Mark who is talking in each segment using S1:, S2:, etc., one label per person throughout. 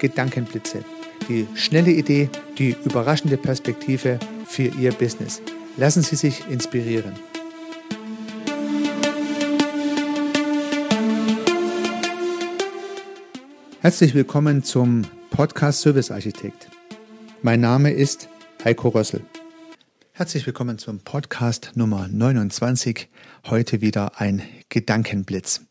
S1: Gedankenblitze. Die schnelle Idee, die überraschende Perspektive für Ihr Business. Lassen Sie sich inspirieren. Herzlich willkommen zum Podcast Service Architekt. Mein Name ist Heiko Rössel. Herzlich willkommen zum Podcast Nummer 29. Heute wieder ein Gedankenblitz.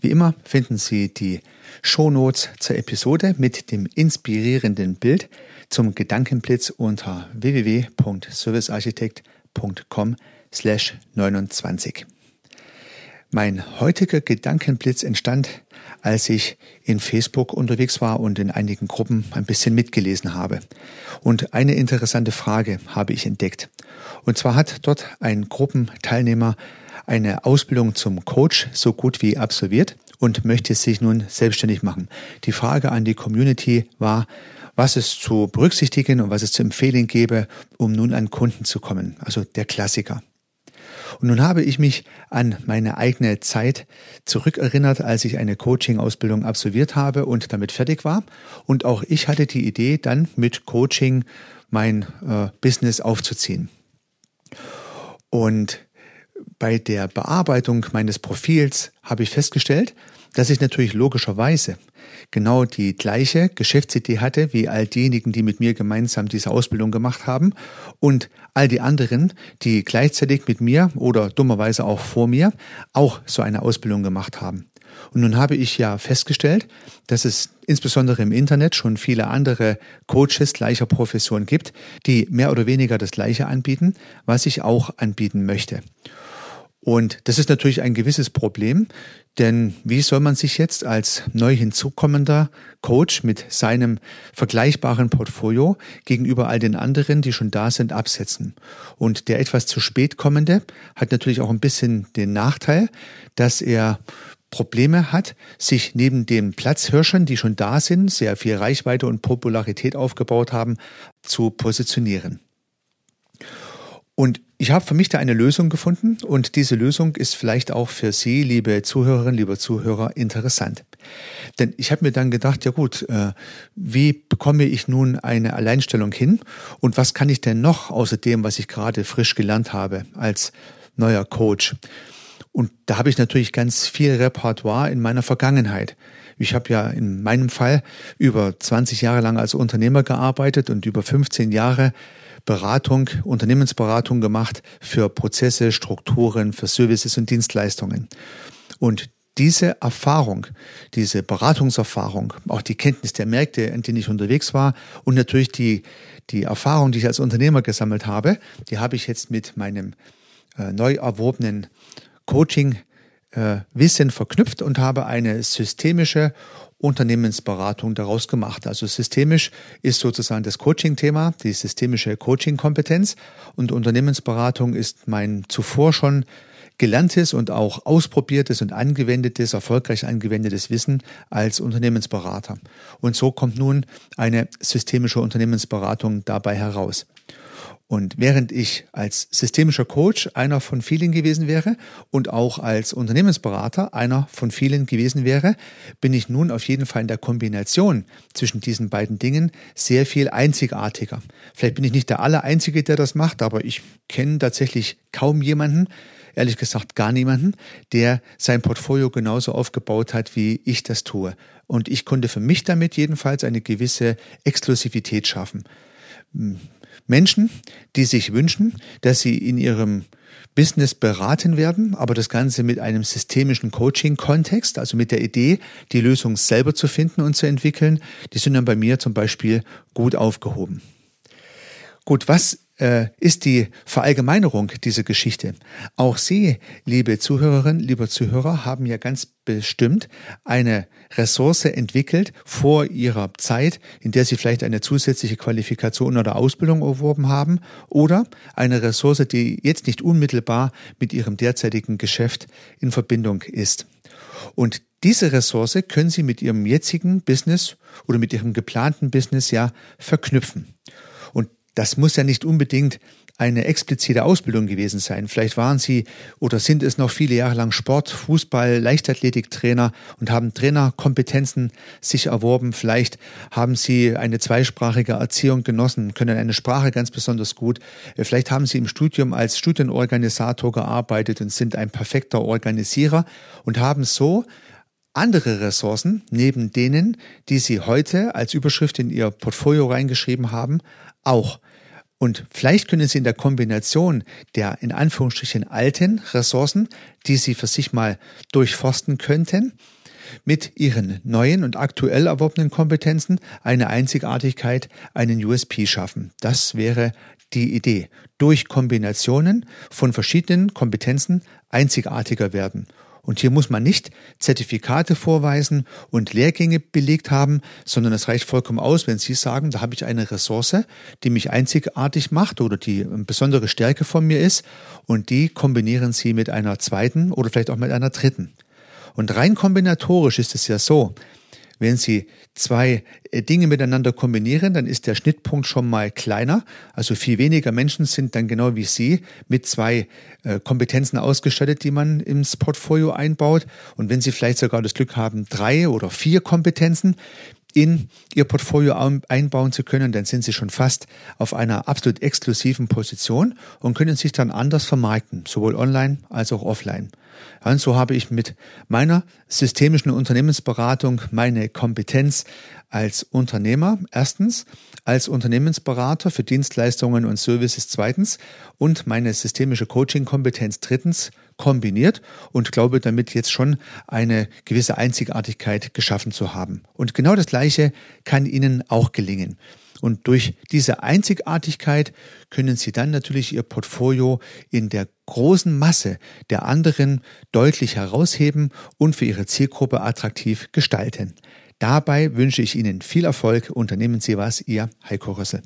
S1: Wie immer finden Sie die Shownotes zur Episode mit dem inspirierenden Bild zum Gedankenblitz unter www.servicearchitekt.com slash 29. Mein heutiger Gedankenblitz entstand, als ich in Facebook unterwegs war und in einigen Gruppen ein bisschen mitgelesen habe. Und eine interessante Frage habe ich entdeckt. Und zwar hat dort ein Gruppenteilnehmer eine Ausbildung zum Coach so gut wie absolviert und möchte sich nun selbstständig machen. Die Frage an die Community war, was es zu berücksichtigen und was es zu empfehlen gäbe, um nun an Kunden zu kommen. Also der Klassiker. Und nun habe ich mich an meine eigene Zeit zurückerinnert, als ich eine Coaching-Ausbildung absolviert habe und damit fertig war. Und auch ich hatte die Idee, dann mit Coaching mein äh, Business aufzuziehen. Und bei der Bearbeitung meines Profils habe ich festgestellt, dass ich natürlich logischerweise genau die gleiche Geschäftsidee hatte wie all diejenigen, die mit mir gemeinsam diese Ausbildung gemacht haben und all die anderen, die gleichzeitig mit mir oder dummerweise auch vor mir auch so eine Ausbildung gemacht haben. Und nun habe ich ja festgestellt, dass es insbesondere im Internet schon viele andere Coaches gleicher Profession gibt, die mehr oder weniger das Gleiche anbieten, was ich auch anbieten möchte. Und das ist natürlich ein gewisses Problem, denn wie soll man sich jetzt als neu hinzukommender Coach mit seinem vergleichbaren Portfolio gegenüber all den anderen, die schon da sind, absetzen? Und der etwas zu spät kommende hat natürlich auch ein bisschen den Nachteil, dass er Probleme hat, sich neben den Platzhirschern, die schon da sind, sehr viel Reichweite und Popularität aufgebaut haben, zu positionieren. Und ich habe für mich da eine Lösung gefunden und diese Lösung ist vielleicht auch für Sie, liebe Zuhörerinnen, liebe Zuhörer, interessant. Denn ich habe mir dann gedacht, ja gut, äh, wie bekomme ich nun eine Alleinstellung hin und was kann ich denn noch außer dem, was ich gerade frisch gelernt habe als neuer Coach? Und da habe ich natürlich ganz viel Repertoire in meiner Vergangenheit. Ich habe ja in meinem Fall über 20 Jahre lang als Unternehmer gearbeitet und über 15 Jahre Beratung, Unternehmensberatung gemacht für Prozesse, Strukturen, für Services und Dienstleistungen. Und diese Erfahrung, diese Beratungserfahrung, auch die Kenntnis der Märkte, in denen ich unterwegs war und natürlich die, die Erfahrung, die ich als Unternehmer gesammelt habe, die habe ich jetzt mit meinem äh, neu erworbenen Coaching äh, Wissen verknüpft und habe eine systemische Unternehmensberatung daraus gemacht. Also systemisch ist sozusagen das Coaching-Thema, die systemische Coaching-Kompetenz und Unternehmensberatung ist mein zuvor schon gelerntes und auch ausprobiertes und angewendetes, erfolgreich angewendetes Wissen als Unternehmensberater. Und so kommt nun eine systemische Unternehmensberatung dabei heraus. Und während ich als systemischer Coach einer von vielen gewesen wäre und auch als Unternehmensberater einer von vielen gewesen wäre, bin ich nun auf jeden Fall in der Kombination zwischen diesen beiden Dingen sehr viel einzigartiger. Vielleicht bin ich nicht der Allereinzige, der das macht, aber ich kenne tatsächlich kaum jemanden, ehrlich gesagt gar niemanden, der sein Portfolio genauso aufgebaut hat, wie ich das tue. Und ich konnte für mich damit jedenfalls eine gewisse Exklusivität schaffen. Menschen, die sich wünschen, dass sie in ihrem Business beraten werden, aber das Ganze mit einem systemischen Coaching-Kontext, also mit der Idee, die Lösung selber zu finden und zu entwickeln, die sind dann bei mir zum Beispiel gut aufgehoben. Gut, was äh, ist die Verallgemeinerung dieser Geschichte. Auch Sie, liebe Zuhörerinnen, lieber Zuhörer, haben ja ganz bestimmt eine Ressource entwickelt vor Ihrer Zeit, in der Sie vielleicht eine zusätzliche Qualifikation oder Ausbildung erworben haben oder eine Ressource, die jetzt nicht unmittelbar mit Ihrem derzeitigen Geschäft in Verbindung ist. Und diese Ressource können Sie mit Ihrem jetzigen Business oder mit Ihrem geplanten Business ja verknüpfen. Das muss ja nicht unbedingt eine explizite Ausbildung gewesen sein. Vielleicht waren Sie oder sind es noch viele Jahre lang Sport, Fußball, Leichtathletiktrainer und haben Trainerkompetenzen sich erworben. Vielleicht haben Sie eine zweisprachige Erziehung genossen, können eine Sprache ganz besonders gut. Vielleicht haben Sie im Studium als Studienorganisator gearbeitet und sind ein perfekter Organisierer und haben so andere Ressourcen neben denen, die Sie heute als Überschrift in Ihr Portfolio reingeschrieben haben, auch. Und vielleicht können Sie in der Kombination der in Anführungsstrichen alten Ressourcen, die Sie für sich mal durchforsten könnten, mit Ihren neuen und aktuell erworbenen Kompetenzen eine Einzigartigkeit, einen USP schaffen. Das wäre die Idee. Durch Kombinationen von verschiedenen Kompetenzen einzigartiger werden. Und hier muss man nicht Zertifikate vorweisen und Lehrgänge belegt haben, sondern es reicht vollkommen aus, wenn Sie sagen, da habe ich eine Ressource, die mich einzigartig macht oder die eine besondere Stärke von mir ist und die kombinieren Sie mit einer zweiten oder vielleicht auch mit einer dritten. Und rein kombinatorisch ist es ja so, wenn Sie zwei äh, Dinge miteinander kombinieren, dann ist der Schnittpunkt schon mal kleiner. Also viel weniger Menschen sind dann genau wie Sie mit zwei äh, Kompetenzen ausgestattet, die man ins Portfolio einbaut. Und wenn Sie vielleicht sogar das Glück haben, drei oder vier Kompetenzen, in Ihr Portfolio einbauen zu können, dann sind Sie schon fast auf einer absolut exklusiven Position und können sich dann anders vermarkten, sowohl online als auch offline. Und so habe ich mit meiner systemischen Unternehmensberatung meine Kompetenz als Unternehmer erstens, als Unternehmensberater für Dienstleistungen und Services zweitens und meine systemische Coaching-Kompetenz drittens kombiniert und glaube damit jetzt schon eine gewisse Einzigartigkeit geschaffen zu haben. Und genau das Gleiche kann Ihnen auch gelingen. Und durch diese Einzigartigkeit können Sie dann natürlich Ihr Portfolio in der großen Masse der anderen deutlich herausheben und für Ihre Zielgruppe attraktiv gestalten. Dabei wünsche ich Ihnen viel Erfolg. Unternehmen Sie was, Ihr Heiko Rössel.